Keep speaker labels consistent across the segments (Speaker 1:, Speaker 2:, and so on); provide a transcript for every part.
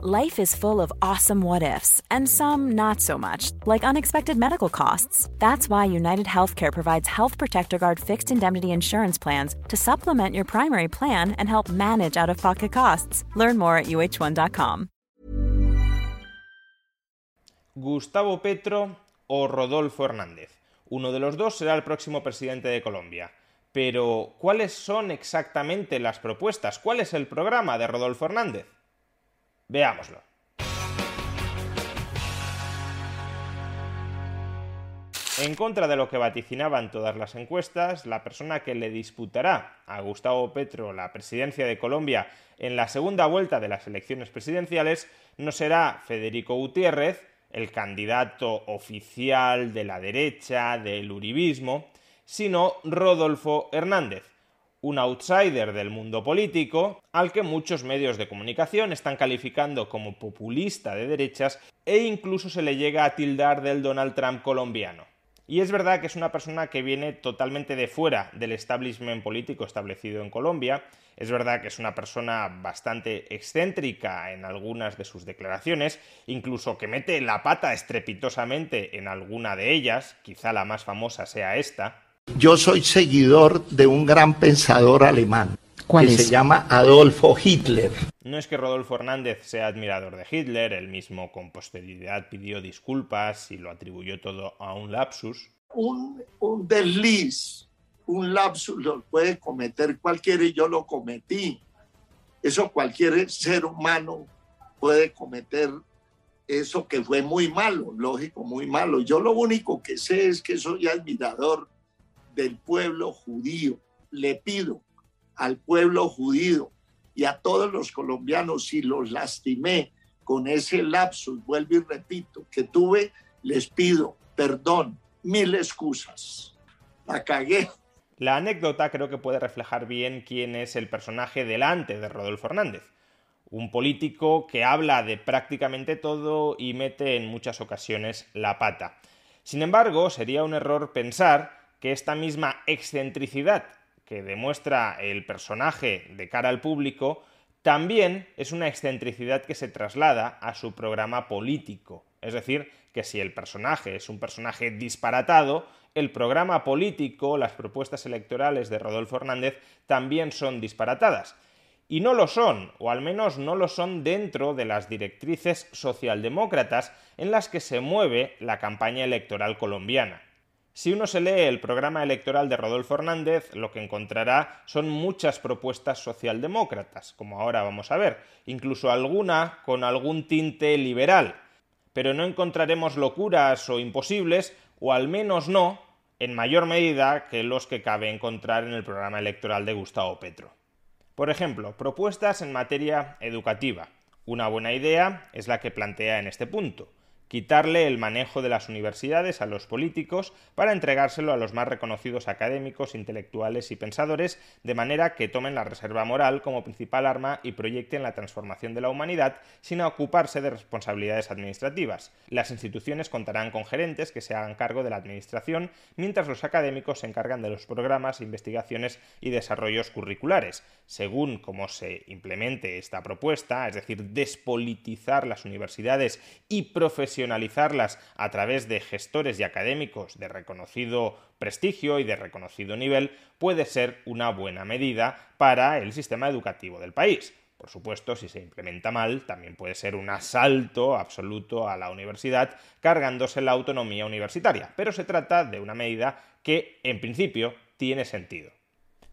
Speaker 1: Life is full of awesome what ifs, and some not so much, like unexpected medical costs. That's why United Healthcare provides Health Protector Guard fixed indemnity insurance plans to supplement your primary plan and help manage out of pocket costs. Learn more at uh1.com.
Speaker 2: Gustavo Petro o Rodolfo Hernández. Uno de los dos será el próximo presidente de Colombia. Pero, ¿cuáles son exactamente las propuestas? ¿Cuál es el programa de Rodolfo Hernández? Veámoslo. En contra de lo que vaticinaban todas las encuestas, la persona que le disputará a Gustavo Petro la presidencia de Colombia en la segunda vuelta de las elecciones presidenciales no será Federico Gutiérrez, el candidato oficial de la derecha, del uribismo, sino Rodolfo Hernández, un outsider del mundo político, al que muchos medios de comunicación están calificando como populista de derechas e incluso se le llega a tildar del Donald Trump colombiano. Y es verdad que es una persona que viene totalmente de fuera del establishment político establecido en Colombia. Es verdad que es una persona bastante excéntrica en algunas de sus declaraciones, incluso que mete la pata estrepitosamente en alguna de ellas, quizá la más famosa sea esta.
Speaker 3: Yo soy seguidor de un gran pensador alemán que se llama Adolfo Hitler.
Speaker 2: No es que Rodolfo Hernández sea admirador de Hitler, él mismo con posterioridad pidió disculpas y lo atribuyó todo a un lapsus.
Speaker 3: Un, un desliz, un lapsus lo puede cometer cualquiera y yo lo cometí. Eso cualquier ser humano puede cometer eso que fue muy malo, lógico, muy malo. Yo lo único que sé es que soy admirador del pueblo judío. Le pido al pueblo judío y a todos los colombianos, si los lastimé con ese lapsus, vuelvo y repito, que tuve, les pido perdón, mil excusas. La cagué.
Speaker 2: La anécdota creo que puede reflejar bien quién es el personaje delante de Rodolfo Hernández. Un político que habla de prácticamente todo y mete en muchas ocasiones la pata. Sin embargo, sería un error pensar que esta misma excentricidad que demuestra el personaje de cara al público también es una excentricidad que se traslada a su programa político. Es decir, que si el personaje es un personaje disparatado, el programa político, las propuestas electorales de Rodolfo Hernández también son disparatadas. Y no lo son, o al menos no lo son dentro de las directrices socialdemócratas en las que se mueve la campaña electoral colombiana. Si uno se lee el programa electoral de Rodolfo Hernández, lo que encontrará son muchas propuestas socialdemócratas, como ahora vamos a ver, incluso alguna con algún tinte liberal. Pero no encontraremos locuras o imposibles, o al menos no, en mayor medida que los que cabe encontrar en el programa electoral de Gustavo Petro. Por ejemplo, propuestas en materia educativa. Una buena idea es la que plantea en este punto quitarle el manejo de las universidades a los políticos para entregárselo a los más reconocidos académicos, intelectuales y pensadores, de manera que tomen la reserva moral como principal arma y proyecten la transformación de la humanidad sin ocuparse de responsabilidades administrativas. Las instituciones contarán con gerentes que se hagan cargo de la administración, mientras los académicos se encargan de los programas, investigaciones y desarrollos curriculares. Según cómo se implemente esta propuesta, es decir, despolitizar las universidades y profesionalizar a través de gestores y académicos de reconocido prestigio y de reconocido nivel puede ser una buena medida para el sistema educativo del país. Por supuesto, si se implementa mal, también puede ser un asalto absoluto a la universidad, cargándose la autonomía universitaria. Pero se trata de una medida que, en principio, tiene sentido.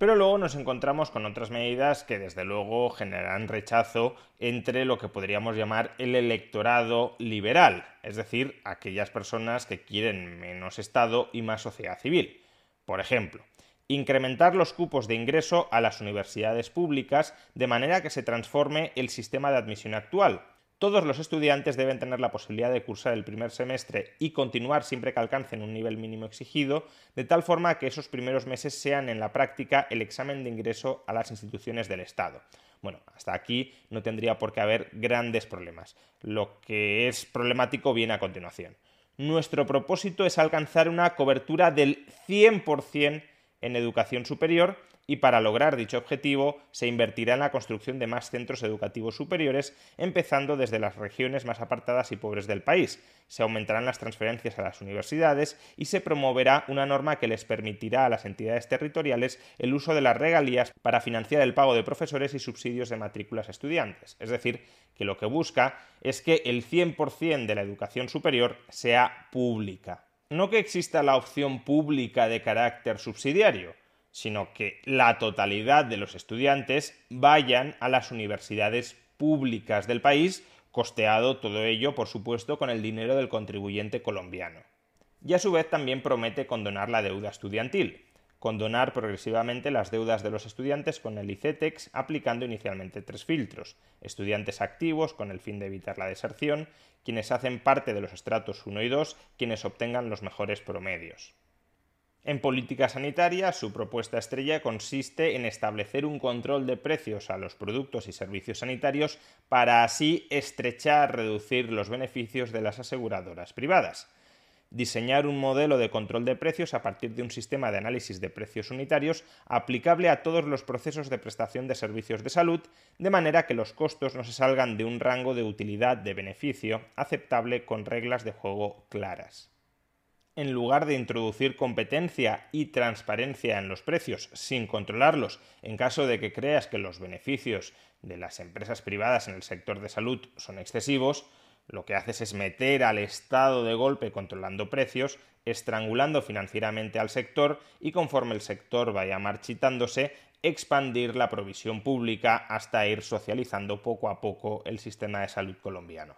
Speaker 2: Pero luego nos encontramos con otras medidas que desde luego generan rechazo entre lo que podríamos llamar el electorado liberal, es decir, aquellas personas que quieren menos Estado y más sociedad civil. Por ejemplo, incrementar los cupos de ingreso a las universidades públicas de manera que se transforme el sistema de admisión actual, todos los estudiantes deben tener la posibilidad de cursar el primer semestre y continuar siempre que alcancen un nivel mínimo exigido, de tal forma que esos primeros meses sean en la práctica el examen de ingreso a las instituciones del Estado. Bueno, hasta aquí no tendría por qué haber grandes problemas. Lo que es problemático viene a continuación. Nuestro propósito es alcanzar una cobertura del 100% en educación superior y para lograr dicho objetivo se invertirá en la construcción de más centros educativos superiores, empezando desde las regiones más apartadas y pobres del país. Se aumentarán las transferencias a las universidades y se promoverá una norma que les permitirá a las entidades territoriales el uso de las regalías para financiar el pago de profesores y subsidios de matrículas estudiantes. Es decir, que lo que busca es que el 100% de la educación superior sea pública. No que exista la opción pública de carácter subsidiario, sino que la totalidad de los estudiantes vayan a las universidades públicas del país, costeado todo ello, por supuesto, con el dinero del contribuyente colombiano. Y a su vez también promete condonar la deuda estudiantil, condonar progresivamente las deudas de los estudiantes con el ICETEX, aplicando inicialmente tres filtros. Estudiantes activos, con el fin de evitar la deserción, quienes hacen parte de los estratos 1 y 2, quienes obtengan los mejores promedios. En política sanitaria, su propuesta estrella consiste en establecer un control de precios a los productos y servicios sanitarios para así estrechar, reducir los beneficios de las aseguradoras privadas. Diseñar un modelo de control de precios a partir de un sistema de análisis de precios unitarios aplicable a todos los procesos de prestación de servicios de salud, de manera que los costos no se salgan de un rango de utilidad de beneficio aceptable con reglas de juego claras en lugar de introducir competencia y transparencia en los precios sin controlarlos en caso de que creas que los beneficios de las empresas privadas en el sector de salud son excesivos, lo que haces es meter al Estado de golpe controlando precios, estrangulando financieramente al sector y conforme el sector vaya marchitándose, expandir la provisión pública hasta ir socializando poco a poco el sistema de salud colombiano.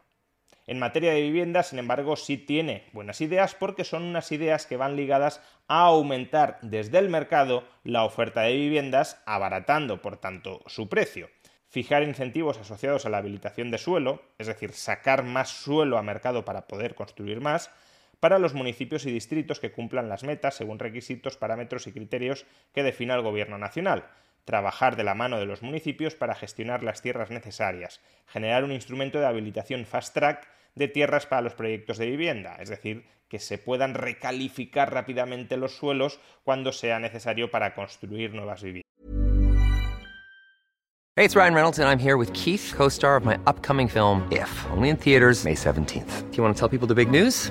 Speaker 2: En materia de vivienda, sin embargo, sí tiene buenas ideas porque son unas ideas que van ligadas a aumentar desde el mercado la oferta de viviendas, abaratando, por tanto, su precio. Fijar incentivos asociados a la habilitación de suelo, es decir, sacar más suelo a mercado para poder construir más, para los municipios y distritos que cumplan las metas según requisitos, parámetros y criterios que defina el Gobierno nacional trabajar de la mano de los municipios para gestionar las tierras necesarias, generar un instrumento de habilitación fast track de tierras para los proyectos de vivienda, es decir, que se puedan recalificar rápidamente los suelos cuando sea necesario para construir nuevas viviendas.
Speaker 4: Hey, it's Ryan Reynolds and I'm here with Keith, co-star of my upcoming film If, only in theaters May 17th. Do you want to tell people the big news?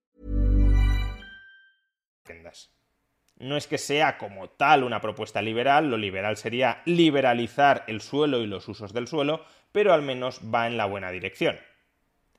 Speaker 2: No es que sea como tal una propuesta liberal, lo liberal sería liberalizar el suelo y los usos del suelo, pero al menos va en la buena dirección.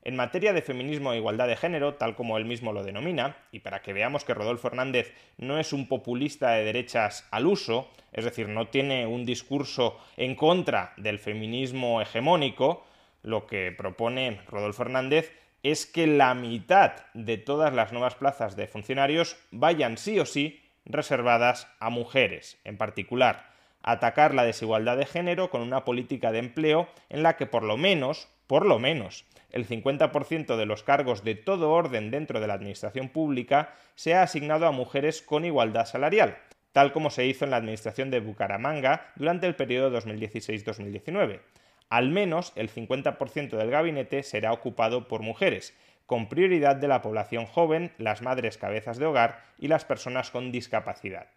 Speaker 2: En materia de feminismo e igualdad de género, tal como él mismo lo denomina, y para que veamos que Rodolfo Hernández no es un populista de derechas al uso, es decir, no tiene un discurso en contra del feminismo hegemónico, lo que propone Rodolfo Hernández es que la mitad de todas las nuevas plazas de funcionarios vayan sí o sí reservadas a mujeres, en particular atacar la desigualdad de género con una política de empleo en la que por lo menos, por lo menos, el 50% de los cargos de todo orden dentro de la administración pública sea asignado a mujeres con igualdad salarial, tal como se hizo en la administración de Bucaramanga durante el periodo 2016-2019. Al menos el 50% del gabinete será ocupado por mujeres, con prioridad de la población joven, las madres cabezas de hogar y las personas con discapacidad.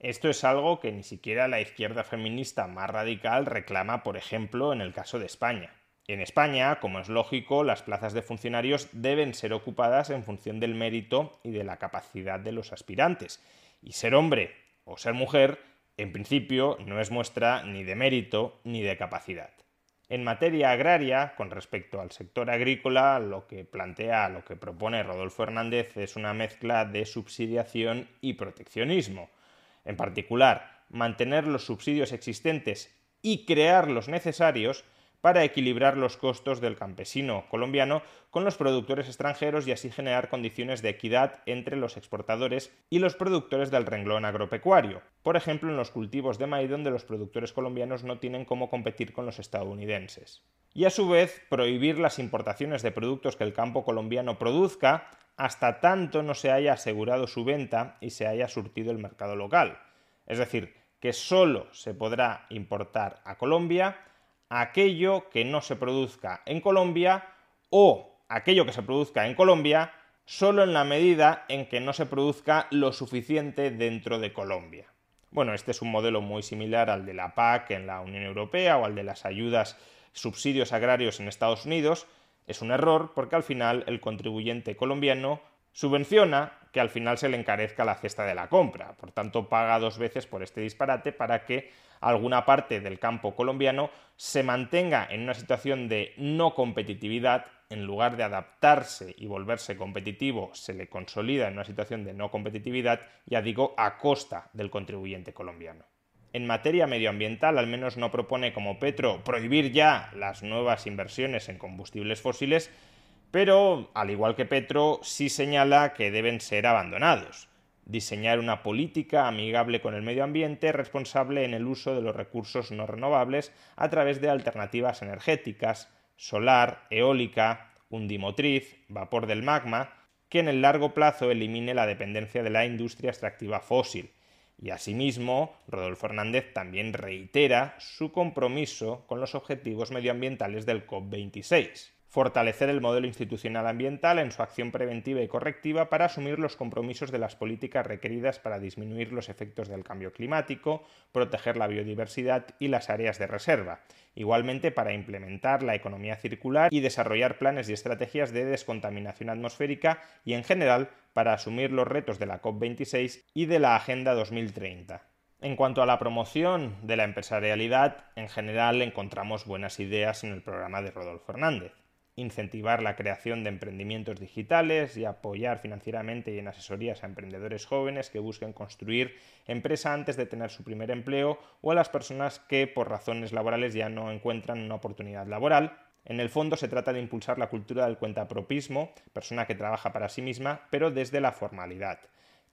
Speaker 2: Esto es algo que ni siquiera la izquierda feminista más radical reclama, por ejemplo, en el caso de España. En España, como es lógico, las plazas de funcionarios deben ser ocupadas en función del mérito y de la capacidad de los aspirantes. Y ser hombre o ser mujer, en principio, no es muestra ni de mérito ni de capacidad. En materia agraria, con respecto al sector agrícola, lo que plantea, lo que propone Rodolfo Hernández es una mezcla de subsidiación y proteccionismo. En particular, mantener los subsidios existentes y crear los necesarios para equilibrar los costos del campesino colombiano con los productores extranjeros y así generar condiciones de equidad entre los exportadores y los productores del renglón agropecuario. Por ejemplo, en los cultivos de maíz donde los productores colombianos no tienen cómo competir con los estadounidenses. Y a su vez, prohibir las importaciones de productos que el campo colombiano produzca hasta tanto no se haya asegurado su venta y se haya surtido el mercado local. Es decir, que solo se podrá importar a Colombia aquello que no se produzca en Colombia o aquello que se produzca en Colombia solo en la medida en que no se produzca lo suficiente dentro de Colombia. Bueno, este es un modelo muy similar al de la PAC en la Unión Europea o al de las ayudas subsidios agrarios en Estados Unidos. Es un error porque al final el contribuyente colombiano subvenciona que al final se le encarezca la cesta de la compra. Por tanto, paga dos veces por este disparate para que alguna parte del campo colombiano se mantenga en una situación de no competitividad, en lugar de adaptarse y volverse competitivo, se le consolida en una situación de no competitividad, ya digo, a costa del contribuyente colombiano. En materia medioambiental, al menos no propone como Petro prohibir ya las nuevas inversiones en combustibles fósiles, pero, al igual que Petro, sí señala que deben ser abandonados diseñar una política amigable con el medio ambiente responsable en el uso de los recursos no renovables a través de alternativas energéticas, solar, eólica, undimotriz, vapor del magma, que en el largo plazo elimine la dependencia de la industria extractiva fósil. Y asimismo, Rodolfo Hernández también reitera su compromiso con los objetivos medioambientales del COP26 fortalecer el modelo institucional ambiental en su acción preventiva y correctiva para asumir los compromisos de las políticas requeridas para disminuir los efectos del cambio climático, proteger la biodiversidad y las áreas de reserva, igualmente para implementar la economía circular y desarrollar planes y estrategias de descontaminación atmosférica y en general para asumir los retos de la COP26 y de la Agenda 2030. En cuanto a la promoción de la empresarialidad, en general encontramos buenas ideas en el programa de Rodolfo Hernández incentivar la creación de emprendimientos digitales y apoyar financieramente y en asesorías a emprendedores jóvenes que busquen construir empresa antes de tener su primer empleo o a las personas que por razones laborales ya no encuentran una oportunidad laboral. En el fondo se trata de impulsar la cultura del cuentapropismo, persona que trabaja para sí misma, pero desde la formalidad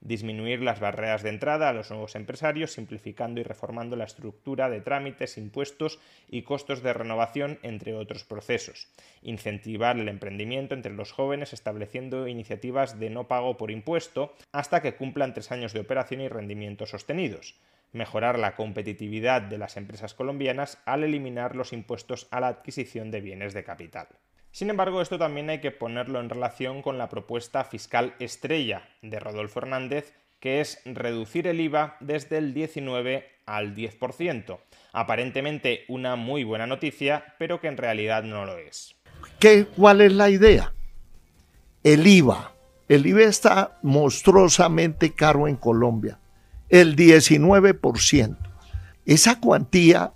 Speaker 2: disminuir las barreras de entrada a los nuevos empresarios, simplificando y reformando la estructura de trámites, impuestos y costos de renovación, entre otros procesos, incentivar el emprendimiento entre los jóvenes estableciendo iniciativas de no pago por impuesto hasta que cumplan tres años de operación y rendimientos sostenidos, mejorar la competitividad de las empresas colombianas al eliminar los impuestos a la adquisición de bienes de capital. Sin embargo, esto también hay que ponerlo en relación con la propuesta fiscal estrella de Rodolfo Hernández, que es reducir el IVA desde el 19 al 10%. Aparentemente una muy buena noticia, pero que en realidad no lo es.
Speaker 3: ¿Qué, ¿Cuál es la idea? El IVA. El IVA está monstruosamente caro en Colombia. El 19%. Esa cuantía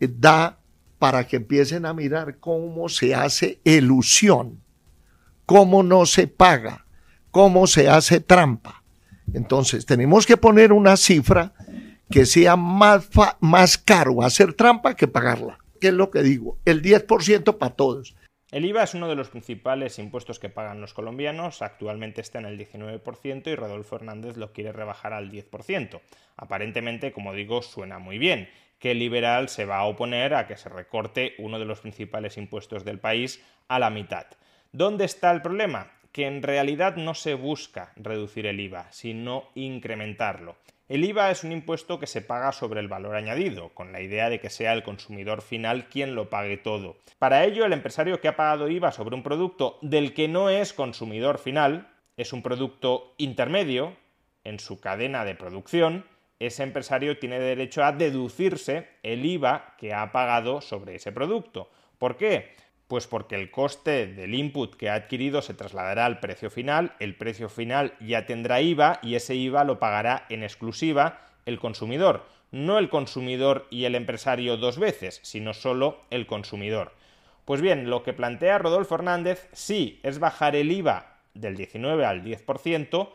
Speaker 3: eh, da para que empiecen a mirar cómo se hace ilusión, cómo no se paga, cómo se hace trampa. Entonces, tenemos que poner una cifra que sea más, más caro hacer trampa que pagarla. ¿Qué es lo que digo? El 10% para todos.
Speaker 2: El IVA es uno de los principales impuestos que pagan los colombianos, actualmente está en el 19% y Rodolfo Hernández lo quiere rebajar al 10%. Aparentemente, como digo, suena muy bien el liberal se va a oponer a que se recorte uno de los principales impuestos del país a la mitad. ¿Dónde está el problema? que en realidad no se busca reducir el IVA, sino incrementarlo. El IVA es un impuesto que se paga sobre el valor añadido, con la idea de que sea el consumidor final quien lo pague todo. Para ello, el empresario que ha pagado IVA sobre un producto del que no es consumidor final, es un producto intermedio en su cadena de producción, ese empresario tiene derecho a deducirse el IVA que ha pagado sobre ese producto. ¿Por qué? Pues porque el coste del input que ha adquirido se trasladará al precio final, el precio final ya tendrá IVA y ese IVA lo pagará en exclusiva el consumidor, no el consumidor y el empresario dos veces, sino solo el consumidor. Pues bien, lo que plantea Rodolfo Hernández sí es bajar el IVA del 19 al 10%,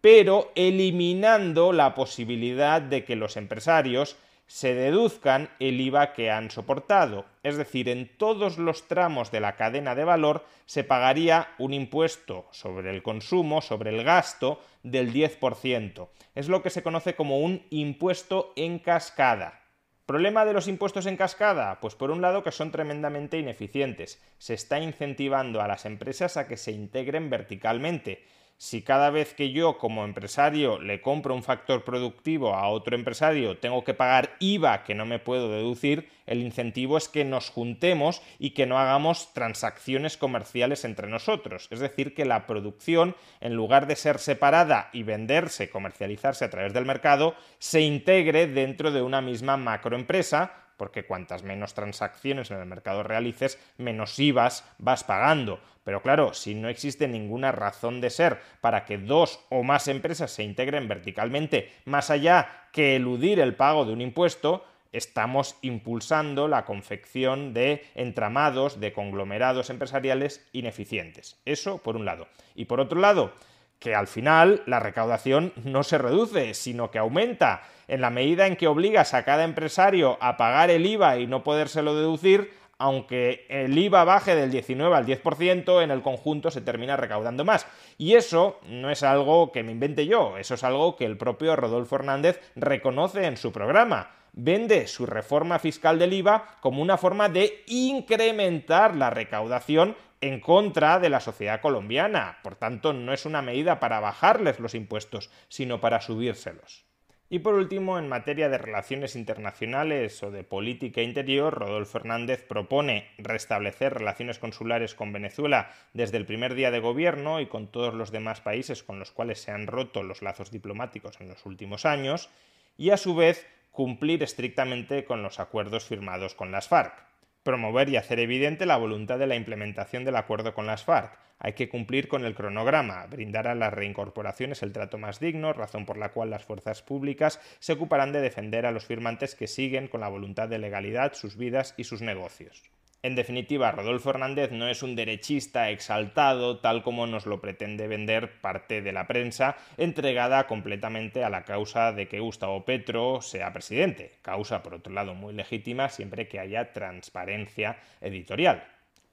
Speaker 2: pero eliminando la posibilidad de que los empresarios se deduzcan el IVA que han soportado. Es decir, en todos los tramos de la cadena de valor se pagaría un impuesto sobre el consumo, sobre el gasto, del 10%. Es lo que se conoce como un impuesto en cascada. ¿Problema de los impuestos en cascada? Pues por un lado que son tremendamente ineficientes. Se está incentivando a las empresas a que se integren verticalmente si cada vez que yo como empresario le compro un factor productivo a otro empresario tengo que pagar IVA que no me puedo deducir, el incentivo es que nos juntemos y que no hagamos transacciones comerciales entre nosotros. Es decir, que la producción, en lugar de ser separada y venderse, comercializarse a través del mercado, se integre dentro de una misma macroempresa porque cuantas menos transacciones en el mercado realices, menos IVAs vas pagando. Pero claro, si no existe ninguna razón de ser para que dos o más empresas se integren verticalmente, más allá que eludir el pago de un impuesto, estamos impulsando la confección de entramados, de conglomerados empresariales ineficientes. Eso por un lado. Y por otro lado, que al final la recaudación no se reduce, sino que aumenta. En la medida en que obligas a cada empresario a pagar el IVA y no podérselo deducir, aunque el IVA baje del 19 al 10%, en el conjunto se termina recaudando más. Y eso no es algo que me invente yo, eso es algo que el propio Rodolfo Hernández reconoce en su programa. Vende su reforma fiscal del IVA como una forma de incrementar la recaudación en contra de la sociedad colombiana. Por tanto, no es una medida para bajarles los impuestos, sino para subírselos. Y por último, en materia de relaciones internacionales o de política interior, Rodolfo Hernández propone restablecer relaciones consulares con Venezuela desde el primer día de gobierno y con todos los demás países con los cuales se han roto los lazos diplomáticos en los últimos años, y a su vez cumplir estrictamente con los acuerdos firmados con las FARC promover y hacer evidente la voluntad de la implementación del acuerdo con las FARC. Hay que cumplir con el cronograma, brindar a las reincorporaciones el trato más digno, razón por la cual las fuerzas públicas se ocuparán de defender a los firmantes que siguen con la voluntad de legalidad sus vidas y sus negocios. En definitiva, Rodolfo Hernández no es un derechista exaltado, tal como nos lo pretende vender parte de la prensa, entregada completamente a la causa de que Gustavo Petro sea presidente, causa por otro lado muy legítima siempre que haya transparencia editorial.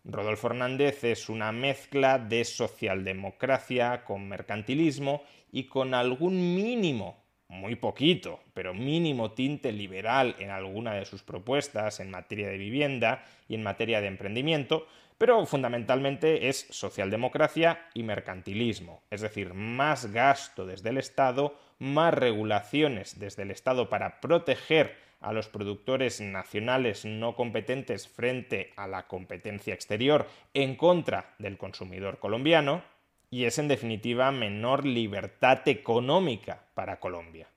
Speaker 2: Rodolfo Hernández es una mezcla de socialdemocracia con mercantilismo y con algún mínimo muy poquito, pero mínimo tinte liberal en alguna de sus propuestas en materia de vivienda y en materia de emprendimiento, pero fundamentalmente es socialdemocracia y mercantilismo, es decir, más gasto desde el Estado, más regulaciones desde el Estado para proteger a los productores nacionales no competentes frente a la competencia exterior en contra del consumidor colombiano, y es en definitiva menor libertad económica para Colombia.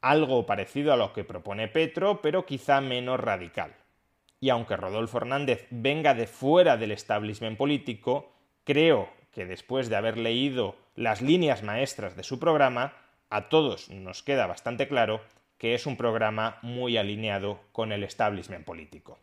Speaker 2: Algo parecido a lo que propone Petro, pero quizá menos radical. Y aunque Rodolfo Hernández venga de fuera del establishment político, creo que después de haber leído las líneas maestras de su programa, a todos nos queda bastante claro que es un programa muy alineado con el establishment político.